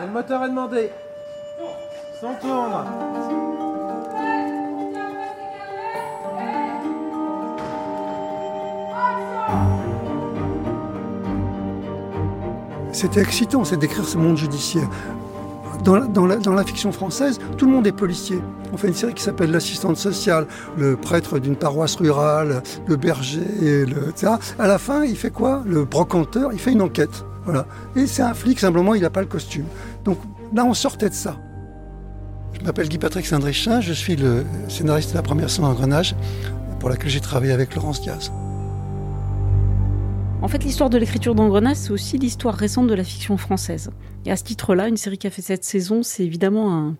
Le moteur est demandé. Son tourne. C'était excitant, c'est d'écrire ce monde judiciaire. Dans la, fiction française, tout le monde est policier. On fait une série qui s'appelle L'assistante sociale, le prêtre d'une paroisse rurale, le berger, etc. À la fin, il fait quoi? Le brocanteur, il fait une enquête. Voilà. Et c'est un flic, simplement, il n'a pas le costume. Donc là, on sortait de ça. Je m'appelle Guy-Patrick Saint-Drichin, je suis le scénariste de la première saison Engrenage, pour laquelle j'ai travaillé avec Laurence Diaz. En fait, l'histoire de l'écriture d'Engrenage, c'est aussi l'histoire récente de la fiction française. Et à ce titre-là, une série qui a fait cette saison, c'est évidemment un,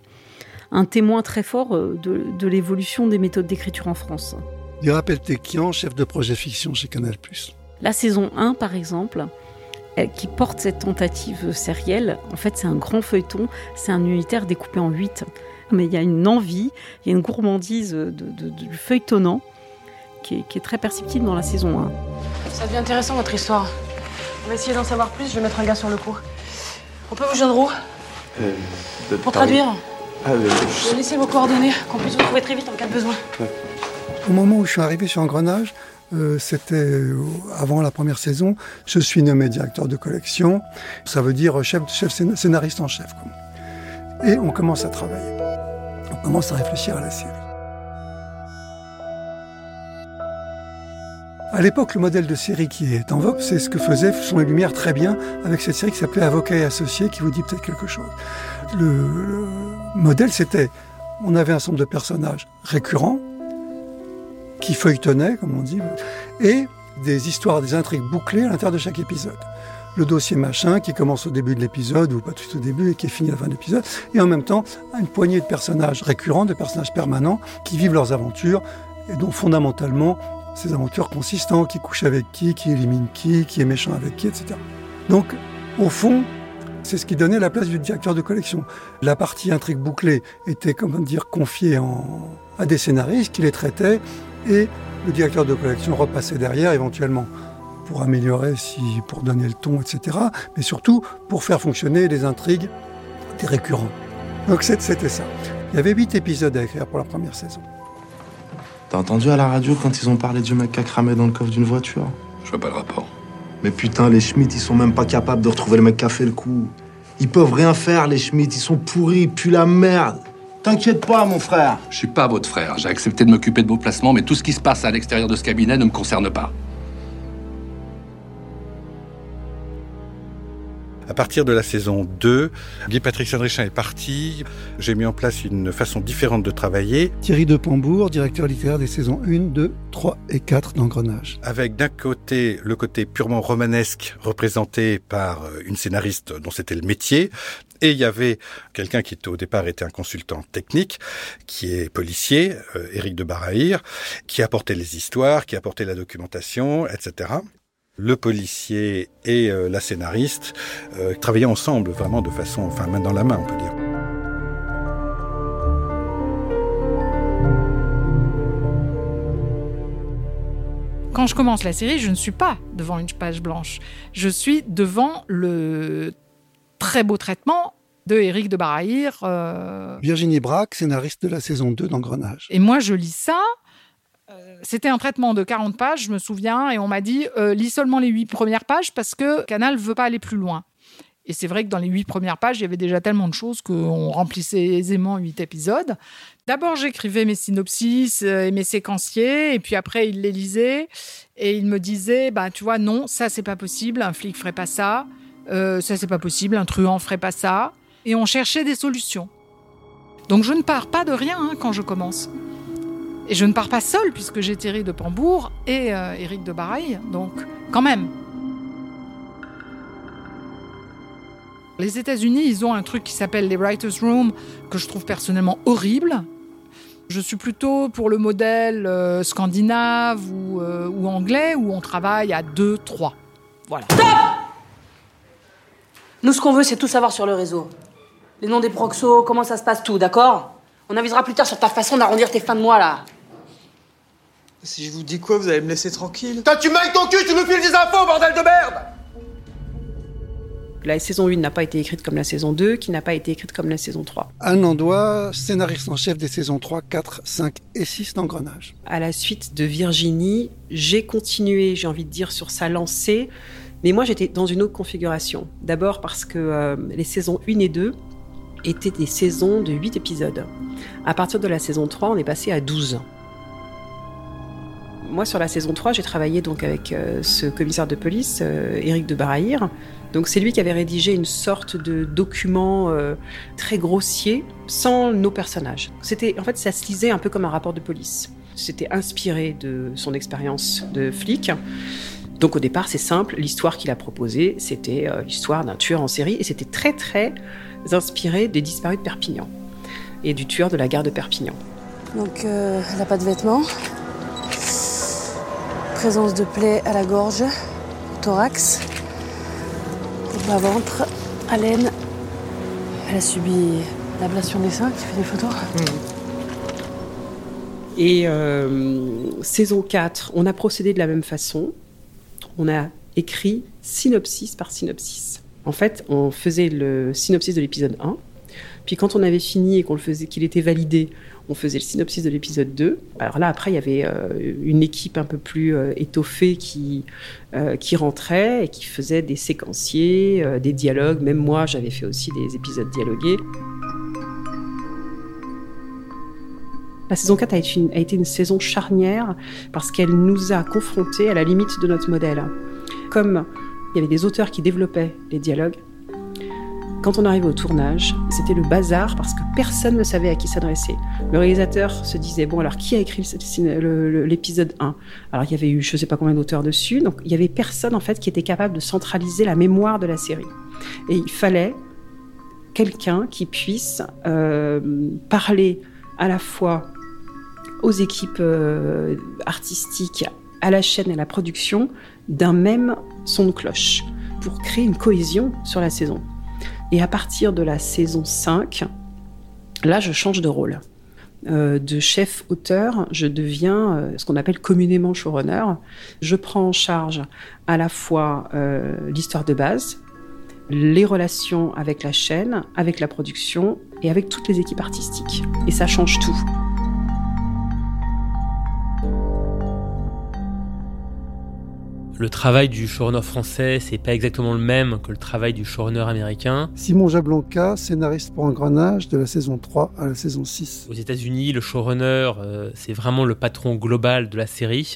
un, témoin très fort euh, de, de l'évolution des méthodes d'écriture en France. Ira Peltekian, chef de projet fiction chez Canal+. La saison 1, par exemple, qui porte cette tentative sérielle, en fait, c'est un grand feuilleton, c'est un unitaire découpé en 8. Mais il y a une envie, il y a une gourmandise de, de, du feuilletonnant qui est, qui est, très perceptible dans la saison 1. Ça devient intéressant votre histoire. On va essayer d'en savoir plus, je vais mettre un gars sur le coup. On peut vous joindre où? Euh, Pour traduire ah, le... Je vais laisser vos coordonnées, qu'on puisse vous trouver très vite en cas de besoin. Ouais. Au moment où je suis arrivé sur Engrenage, euh, c'était euh, avant la première saison, je suis nommé directeur de collection, ça veut dire chef, scénariste en chef. Et on commence à travailler, on commence à réfléchir à la série. À l'époque, le modèle de série qui est en vogue, c'est ce que faisait Son et Lumière très bien avec cette série qui s'appelait Avocat et Associé, qui vous dit peut-être quelque chose. Le, le modèle, c'était, on avait un ensemble de personnages récurrents, qui feuilletonnaient, comme on dit, et des histoires, des intrigues bouclées à l'intérieur de chaque épisode. Le dossier machin qui commence au début de l'épisode, ou pas tout au début, et qui est fini à la fin de l'épisode, et en même temps, une poignée de personnages récurrents, de personnages permanents, qui vivent leurs aventures, et dont fondamentalement, ces aventures consistent en qui couche avec qui, qui élimine qui, qui est méchant avec qui, etc. Donc, au fond, c'est ce qui donnait la place du directeur de collection. La partie intrigue bouclée était, comment dire, confiée à des scénaristes qui les traitaient et le directeur de collection repassait derrière éventuellement pour améliorer, si, pour donner le ton, etc. Mais surtout pour faire fonctionner les intrigues des récurrents. Donc c'était ça. Il y avait huit épisodes à écrire pour la première saison. T'as entendu à la radio quand ils ont parlé du mec qui a cramé dans le coffre d'une voiture? Je vois pas le rapport. Mais putain, les Schmitt, ils sont même pas capables de retrouver le mec qui a fait le coup. Ils peuvent rien faire, les Schmitt, ils sont pourris, ils puent la merde. T'inquiète pas, mon frère. Je suis pas votre frère. J'ai accepté de m'occuper de vos placements, mais tout ce qui se passe à l'extérieur de ce cabinet ne me concerne pas. À partir de la saison 2, Guy-Patrick Sandrichin est parti. J'ai mis en place une façon différente de travailler. Thierry de Pambourg, directeur littéraire des saisons 1, 2, 3 et 4 d'Engrenage. Avec d'un côté le côté purement romanesque représenté par une scénariste dont c'était le métier, et il y avait quelqu'un qui au départ était un consultant technique, qui est policier, euh, Éric de Barahir, qui apportait les histoires, qui apportait la documentation, etc. Le policier et euh, la scénariste euh, travaillaient ensemble, vraiment de façon, enfin main dans la main, on peut dire. Quand je commence la série, je ne suis pas devant une page blanche. Je suis devant le très beau traitement de Éric de Barahir. Euh... Virginie Braque, scénariste de la saison 2 d'Engrenage. Et moi, je lis ça. Euh, C'était un traitement de 40 pages, je me souviens, et on m'a dit euh, lis seulement les 8 premières pages parce que Canal veut pas aller plus loin. Et c'est vrai que dans les 8 premières pages, il y avait déjà tellement de choses qu'on remplissait aisément 8 épisodes. D'abord, j'écrivais mes synopsis et mes séquenciers, et puis après, il les lisait, et il me disait bah, tu vois, non, ça, c'est pas possible, un flic ferait pas ça, euh, ça, c'est pas possible, un truand ferait pas ça et on cherchait des solutions. Donc je ne pars pas de rien hein, quand je commence. Et je ne pars pas seul puisque j'ai Thierry de Pambourg et euh, Éric de Baraille, donc quand même. Les États-Unis, ils ont un truc qui s'appelle les Writers' Room que je trouve personnellement horrible. Je suis plutôt pour le modèle euh, scandinave ou, euh, ou, anglais où on travaille à deux, trois. Voilà. Nous, ce qu'on veut, c'est tout savoir sur le réseau les noms des proxos, comment ça se passe tout, d'accord On avisera plus tard sur ta façon d'arrondir tes fins de mois, là. Si je vous dis quoi, vous allez me laisser tranquille Toi, tu mailles ton cul, tu nous files des infos, bordel de merde La saison 1 n'a pas été écrite comme la saison 2, qui n'a pas été écrite comme la saison 3. Anne Andois, scénariste en chef des saisons 3, 4, 5 et 6 d'Engrenage. À la suite de Virginie, j'ai continué, j'ai envie de dire, sur sa lancée. Mais moi, j'étais dans une autre configuration. D'abord parce que euh, les saisons 1 et 2 étaient des saisons de 8 épisodes. À partir de la saison 3, on est passé à 12. Moi, sur la saison 3, j'ai travaillé donc avec euh, ce commissaire de police, euh, Éric de Barahir. Donc c'est lui qui avait rédigé une sorte de document euh, très grossier, sans nos personnages. C'était, en fait, ça se lisait un peu comme un rapport de police. C'était inspiré de son expérience de flic. Donc au départ, c'est simple, l'histoire qu'il a proposée, c'était l'histoire d'un tueur en série, et c'était très très inspiré des disparus de Perpignan et du tueur de la gare de Perpignan. Donc elle n'a pas de vêtements, Présence de plaies à la gorge, au thorax, à l'aine. Elle a subi l'ablation des seins, qui fait des photos. Et euh, saison 4, on a procédé de la même façon. On a écrit synopsis par synopsis. En fait, on faisait le synopsis de l'épisode 1. Puis quand on avait fini et qu'on le faisait, qu'il était validé, on faisait le synopsis de l'épisode 2. Alors là, après, il y avait euh, une équipe un peu plus euh, étoffée qui, euh, qui rentrait et qui faisait des séquenciers, des dialogues. Même moi, j'avais fait aussi des épisodes dialogués. La saison 4 a été, une, a été une saison charnière parce qu'elle nous a confrontés à la limite de notre modèle. Comme il y avait des auteurs qui développaient les dialogues, quand on arrivait au tournage, c'était le bazar parce que personne ne savait à qui s'adresser. Le réalisateur se disait bon alors qui a écrit l'épisode 1 Alors il y avait eu je ne sais pas combien d'auteurs dessus, donc il y avait personne en fait qui était capable de centraliser la mémoire de la série. Et il fallait quelqu'un qui puisse euh, parler à la fois aux équipes euh, artistiques, à la chaîne et à la production d'un même son de cloche pour créer une cohésion sur la saison. Et à partir de la saison 5, là, je change de rôle. Euh, de chef auteur, je deviens euh, ce qu'on appelle communément showrunner. Je prends en charge à la fois euh, l'histoire de base, les relations avec la chaîne, avec la production et avec toutes les équipes artistiques. Et ça change tout. Le travail du showrunner français, c'est pas exactement le même que le travail du showrunner américain. Simon Jablonka, scénariste pour Engrenage de la saison 3 à la saison 6. Aux États-Unis, le showrunner, euh, c'est vraiment le patron global de la série.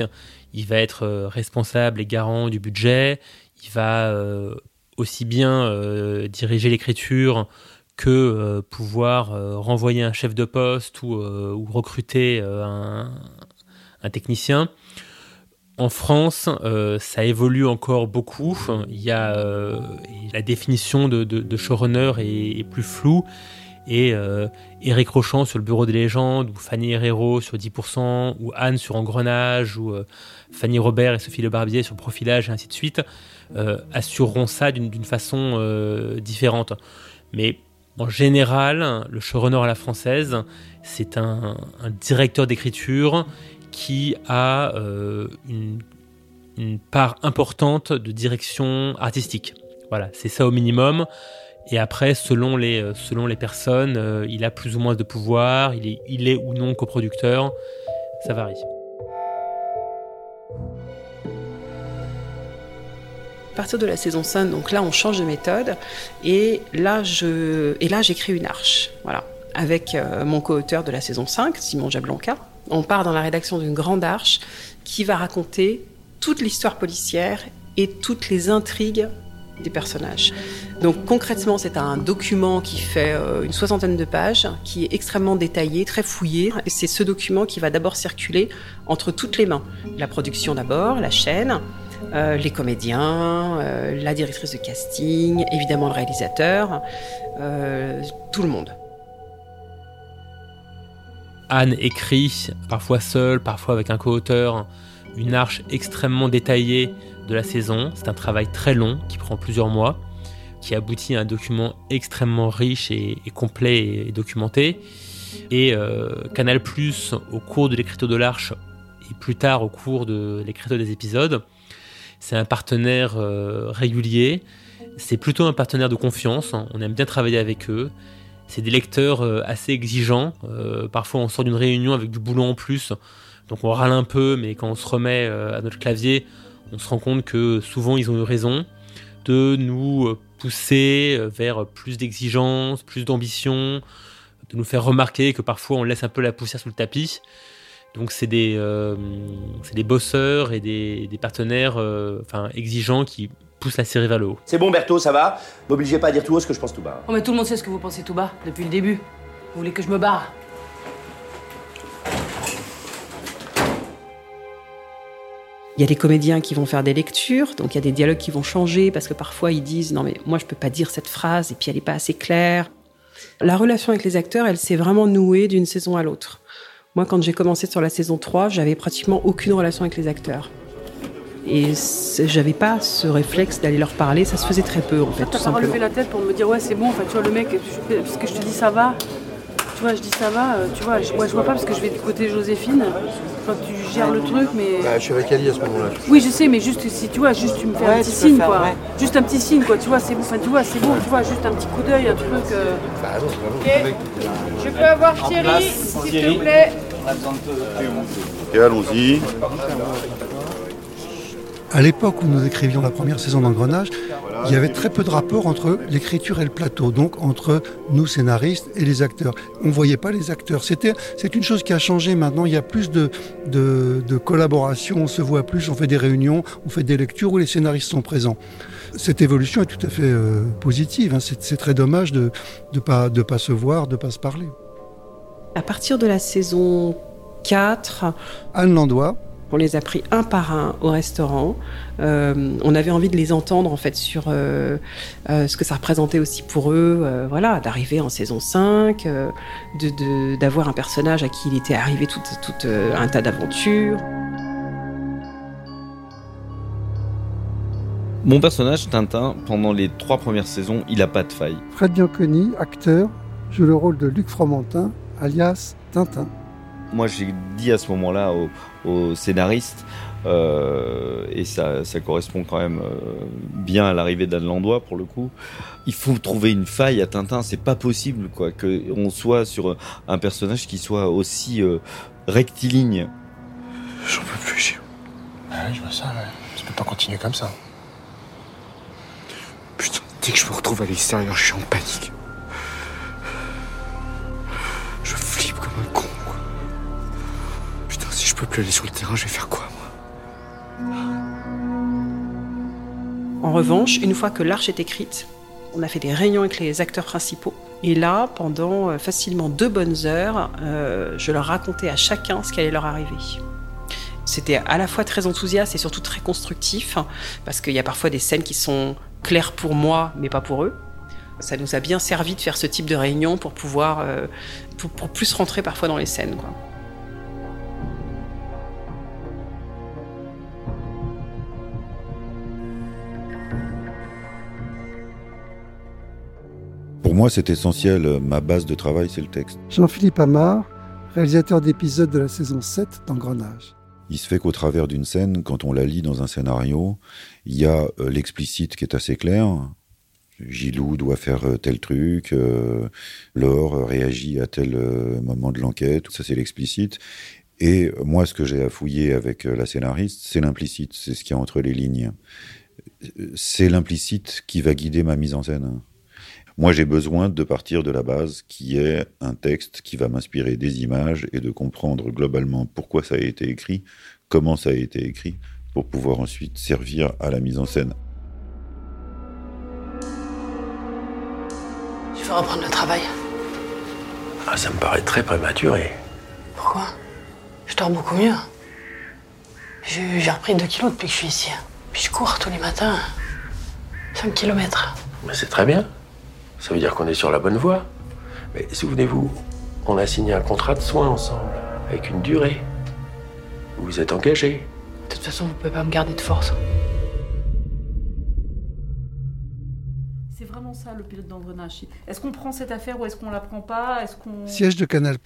Il va être euh, responsable et garant du budget. Il va euh, aussi bien diriger l'écriture que pouvoir renvoyer un chef de poste ou, recruter un, un technicien. En France, euh, ça évolue encore beaucoup. Il a euh, la définition de, showrunner est, plus floue. Et euh, Eric Rochant sur le Bureau des légendes, ou Fanny Herrero sur 10%, ou Anne sur Engrenage, ou Fanny Robert et Sophie Le Barbier sur Profilage, et ainsi de suite, assureront ça d'une façon différente. Mais en général, le showrunner à la française, c'est un directeur d'écriture qui a euh, une, part importante de direction artistique. Voilà, c'est ça au minimum. Et après, selon les, euh, selon les personnes, euh, il a plus ou moins de pouvoir, il est, il est ou non coproducteur, ça varie. À partir de la saison 5, donc là, on change de méthode. Et là, j'écris une arche. Voilà. Avec mon co-auteur de la saison 5, Simon Jablanca, on part dans la rédaction d'une grande arche qui va raconter toute l'histoire policière et toutes les intrigues des personnages. Donc concrètement, c'est un document qui fait euh, une soixantaine de pages, qui est extrêmement détaillé, très fouillé. Et c'est ce document qui va d'abord circuler entre toutes les mains. La production d'abord, la chaîne, euh, les comédiens, euh, la directrice de casting, évidemment le réalisateur, tout le monde. Anne écrit, parfois seule, parfois avec un co-auteur, une arche extrêmement détaillée de la saison. C'est un travail très long qui prend plusieurs mois, qui aboutit à un document extrêmement riche et, complet et, documenté. Et euh, Canal Plus, au cours de l'écriture de l'arche et plus tard au cours de l'écriture des épisodes, c'est un partenaire euh, régulier C'est plutôt un partenaire de confiance, on aime bien travailler avec eux. C'est des lecteurs euh, assez exigeants. Euh, parfois, on sort d'une réunion avec du boulot en plus, donc on râle un peu, mais quand on se remet à notre clavier, on se rend compte que souvent ils ont eu raison de nous pousser vers plus d'exigence, plus d'ambition, de nous faire remarquer que parfois on laisse un peu la poussière sous le tapis. Donc c'est des, euh, des bosseurs et des, des partenaires euh, enfin, exigeants qui poussent la série vers le haut. C'est bon Berthaud, ça va? M'obligez pas à dire tout haut ce que je pense tout bas. Oh mais tout le monde sait ce que vous pensez tout bas, depuis le début. Vous voulez que je me barre? Il y a des comédiens qui vont faire des lectures, donc il y a des dialogues qui vont changer parce que parfois ils disent non mais moi je peux pas dire cette phrase et puis elle est pas assez claire. La relation avec les acteurs, elle s'est vraiment nouée d'une saison à l'autre. Moi, quand j'ai commencé sur la saison 3, j'avais pratiquement aucune relation avec les acteurs. Et j'avais pas ce réflexe d'aller leur parler, ça se faisait très peu en fait. T'as pas relevé la tête pour me dire ouais c'est bon, fait, tu vois le mec, parce que je te dis ça va, tu vois je dis ça va, euh, tu vois, je, je vois pas parce que je vais du côté Joséphine, je vois que tu gères le truc mais... Bah, je suis avec Ali à ce moment-là. Oui je sais mais juste si tu vois, juste tu me fais un petit signe quoi, juste un petit signe quoi, tu vois c'est bon, enfin tu vois c'est bon, tu vois juste un petit coup d'œil, un truc... Euh... Bah non, Ok, je peux avoir Thierry s'il te plaît. Et allons-y. À l'époque où nous écrivions la première saison d'Engrenage, il y avait très peu de rapport entre l'écriture et le plateau, donc entre nous scénaristes et les acteurs. On ne voyait pas les acteurs. C'était, c'est une chose qui a changé maintenant. Il y a plus de, de, de, collaboration, on se voit plus, on fait des réunions, on fait des lectures où les scénaristes sont présents. Cette évolution est tout à fait euh, positive. Hein. C'est, très dommage de ne pas, de pas se voir, de ne pas se parler. À partir de la saison 4, Anne Landois, on les a pris un par un au restaurant. Euh, on avait envie de les entendre en fait sur euh, euh, ce que ça représentait aussi pour eux, euh, voilà, d'arriver en saison 5, euh, de, d'avoir un personnage à qui il était arrivé tout, tout euh, un tas d'aventures. Mon personnage, Tintin, pendant les trois premières saisons, il a pas de faille. Fred Bianconi, acteur, joue le rôle de Luc Fromentin, alias Tintin. Moi, j'ai dit à ce moment-là au, au scénariste, euh, et ça, ça, correspond quand même euh, bien à l'arrivée d'Anne Landois pour le coup. Il faut trouver une faille à Tintin, c'est pas possible quoi que on soit sur un personnage qui soit aussi euh, rectiligne. J'en peux plus, Gilles. Ah ouais, je vois ça, ouais. Tu peux pas continuer comme ça. Putain, dès que je me retrouve à l'extérieur, je suis en panique. Je peux plus aller sur le terrain, je vais faire quoi, moi En revanche, une fois que l'arche est écrite, on a fait des réunions avec les acteurs principaux. Et là, pendant euh, facilement deux bonnes heures, euh, je leur racontais à chacun ce qui allait leur arriver. C'était à la fois très enthousiaste et surtout très constructif, parce qu'il y a parfois des scènes qui sont claires pour moi, mais pas pour eux. Ça nous a bien servi de faire ce type de réunion pour pouvoir, euh, pour, plus rentrer parfois dans les scènes. Pour moi, c'est essentiel. Ma base de travail, c'est le texte. Jean-Philippe Amar, réalisateur d'épisodes de la saison 7 d'Engrenage. Il se fait qu'au travers d'une scène, quand on la lit dans un scénario, il y a euh, l'explicite qui est assez clair. Gilou doit faire euh, tel truc, euh, Laure réagit à tel moment de l'enquête, ça c'est l'explicite. Et moi, ce que j'ai à fouiller avec la scénariste, c'est l'implicite, c'est ce qu'il y a entre les lignes. C'est l'implicite qui va guider ma mise en scène. Moi, j'ai besoin de partir de la base qui est un texte qui va m'inspirer des images et de comprendre globalement pourquoi ça a été écrit, comment ça a été écrit, pour pouvoir ensuite servir à la mise en scène. Tu veux reprendre le travail? Ah, Ça me paraît très prématuré. Pourquoi? Je dors beaucoup mieux. J'ai repris 2 kilos depuis que je suis ici. Puis je cours tous les matins. 5 kilomètres. Mais c'est très bien. Ça veut dire qu'on est sur la bonne voie. Mais souvenez-vous, on a signé un contrat de soins ensemble, avec une durée. Vous vous êtes engagé. De toute façon, vous pouvez pas me garder de force. C'est vraiment ça le pilote d'engrenage. Est-ce qu'on prend cette affaire ou est-ce qu'on la prend pas? Est-ce qu'on Siège de Canal+,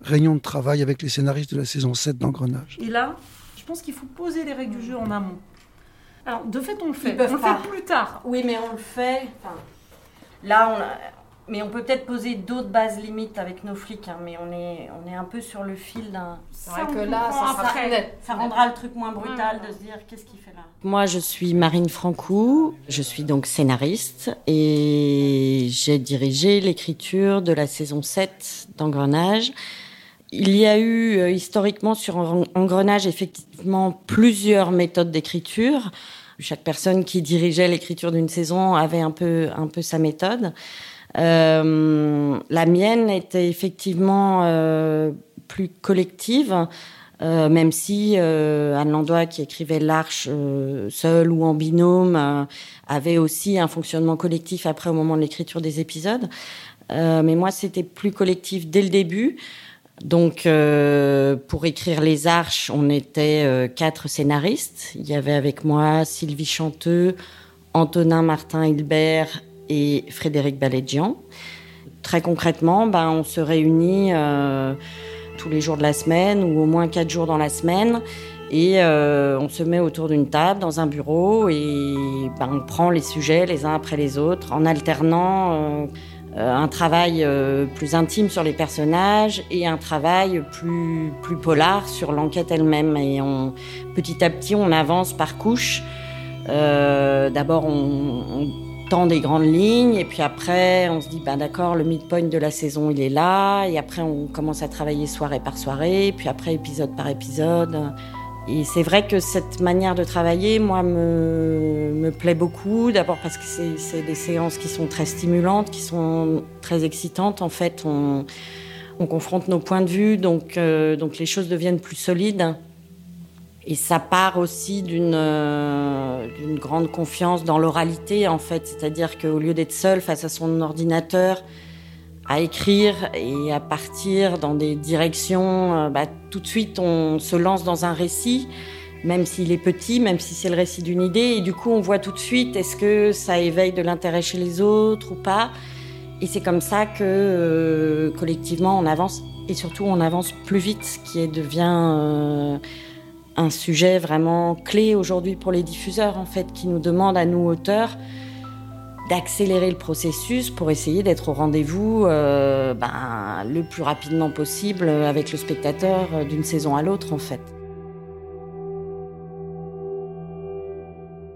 réunion de travail avec les scénaristes de la saison 7 d'Engrenage. Et là, je pense qu'il faut poser les règles du jeu en amont. Alors, de fait, on le fait. On le fait plus tard. Oui, mais on le fait. enfin, là, on a- mais on peut peut-être poser d'autres bases limites avec nos flics, hein, mais on est, on est un peu sur le fil d'un. C'est vrai que là, ça sera après, plus net. Ça rendra le truc moins brutal de se dire qu'est-ce qu'il fait là? Moi, je suis Marine Francou, je suis donc scénariste et j'ai dirigé l'écriture de la saison 7 d'Engrenage. Il y a eu euh, historiquement sur En- Engrenage effectivement plusieurs méthodes d'écriture. Chaque personne qui dirigeait l'écriture d'une saison avait un peu, un peu sa méthode. Euh, la mienne était effectivement euh, plus collective, euh, même si euh, Anne Landois, qui écrivait l'Arche euh, seule ou en binôme, euh, avait aussi un fonctionnement collectif après au moment de l'écriture des épisodes. Mais moi, c'était plus collectif dès le début. Donc, euh, pour écrire Les Arches, on était euh, quatre scénaristes. Il y avait avec moi Sylvie Chanteux, Antonin Martin Hilbert et Frédéric Balégian. Très concrètement, ben, on se réunit euh, tous les jours de la semaine ou au moins quatre jours dans la semaine. Et on se met autour d'une table dans un bureau et ben, on prend les sujets les uns après les autres en alternant un travail euh, plus intime sur les personnages et un travail plus, plus polar sur l'enquête elle-même. Et petit à petit, on avance par couches. Euh, D'abord, on, on tend des grandes lignes et puis après, on se dit, bah, d'accord, le midpoint de la saison, il est là. Et après, on commence à travailler soirée par soirée, puis après, épisode par épisode. Et c'est vrai que cette manière de travailler, moi, me, plaît beaucoup. D'abord parce que c'est des séances qui sont très stimulantes, qui sont très excitantes. En fait, on, on confronte nos points de vue, donc, euh, donc les choses deviennent plus solides. Et ça part aussi euh, d'une grande confiance dans l'oralité, en fait. C'est-à-dire qu'au lieu d'être seul face à son ordinateur, à écrire et à partir dans des directions, euh, bah, tout de suite on se lance dans un récit, même s'il est petit, même si c'est le récit d'une idée, et du coup on voit tout de suite est-ce que ça éveille de l'intérêt chez les autres ou pas? Et c'est comme ça que euh, collectivement on avance, et surtout on avance plus vite, ce qui devient euh, un sujet vraiment clé aujourd'hui pour les diffuseurs en fait, qui nous demandent à nous auteurs d'accélérer le processus pour essayer d'être au rendez-vous euh, ben, le plus rapidement possible avec le spectateur euh, d'une saison à l'autre en fait.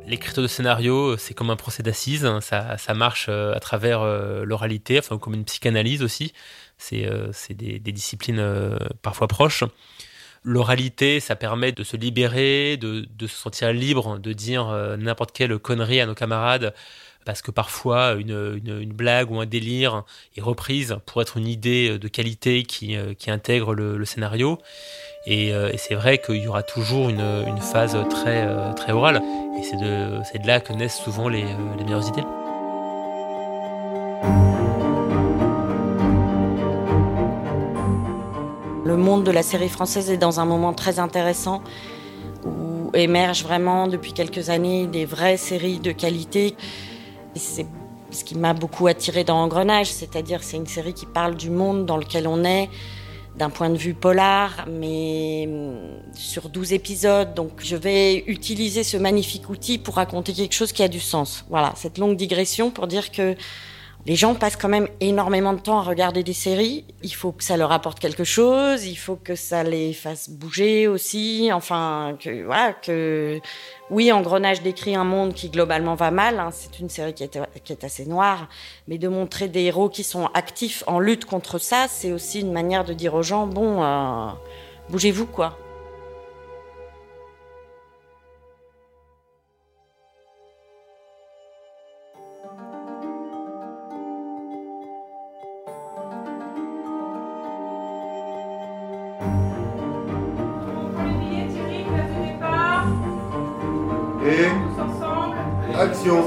L'écriture de scénario, c'est comme un procès d'assises. hein. Ça, ça marche euh, à travers euh, l'oralité, enfin comme une psychanalyse aussi. C'est euh, des, disciplines euh, parfois proches. L'oralité, ça permet de se libérer, de, se sentir libre, de dire euh, n'importe quelle connerie à nos camarades, parce que parfois une, une, blague ou un délire est reprise pour être une idée de qualité qui, euh, qui intègre le, scénario. Et, euh, et c'est vrai qu'il y aura toujours une, une phase très, euh, très orale. Et c'est de, de là que naissent souvent les, les meilleures idées. Le monde de la série française est dans un moment très intéressant où émergent vraiment depuis quelques années des vraies séries de qualité. C'est ce qui m'a beaucoup attiré dans Engrenage, c'est-à-dire c'est une série qui parle du monde dans lequel on est d'un point de vue polar, mais hum, sur 12 épisodes. Donc je vais utiliser ce magnifique outil pour raconter quelque chose qui a du sens. Voilà, cette longue digression pour dire que les gens passent quand même énormément de temps à regarder des séries. Il faut que ça leur apporte quelque chose, il faut que ça les fasse bouger aussi. Enfin, que voilà, que oui, Engrenage décrit un monde qui globalement va mal. hein. C'est une série qui est, qui est assez noire, mais de montrer des héros qui sont actifs en lutte contre ça, c'est aussi une manière de dire aux gens bon, euh, bougez-vous quoi. Action.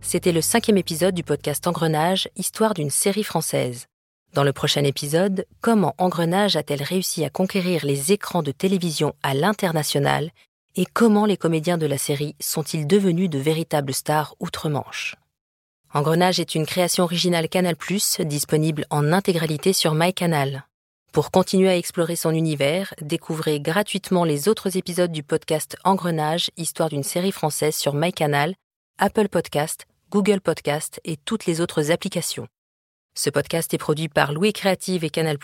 C'était le cinquième épisode du podcast Engrenage, histoire d'une série française. Dans le prochain épisode, comment Engrenage a-t-elle réussi à conquérir les écrans de télévision à l'international Et comment les comédiens de la série sont-ils devenus de véritables stars outre-Manche? Engrenage est une création originale Canal+, disponible en intégralité sur MyCanal. Pour continuer à explorer son univers, découvrez gratuitement les autres épisodes du podcast Engrenage, histoire d'une série française sur MyCanal, Apple Podcast, Google Podcast et toutes les autres applications. Ce podcast est produit par Louis Créative et Canal+.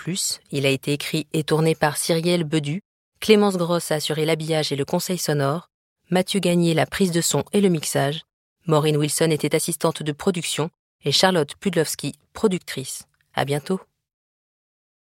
Il a été écrit et tourné par Cyrielle Bedu. Clémence Grosse a assuré l'habillage et le conseil sonore. Mathieu Gagné la prise de son et le mixage. Maureen Wilson était assistante de production et Charlotte Pudlowski, productrice. À bientôt.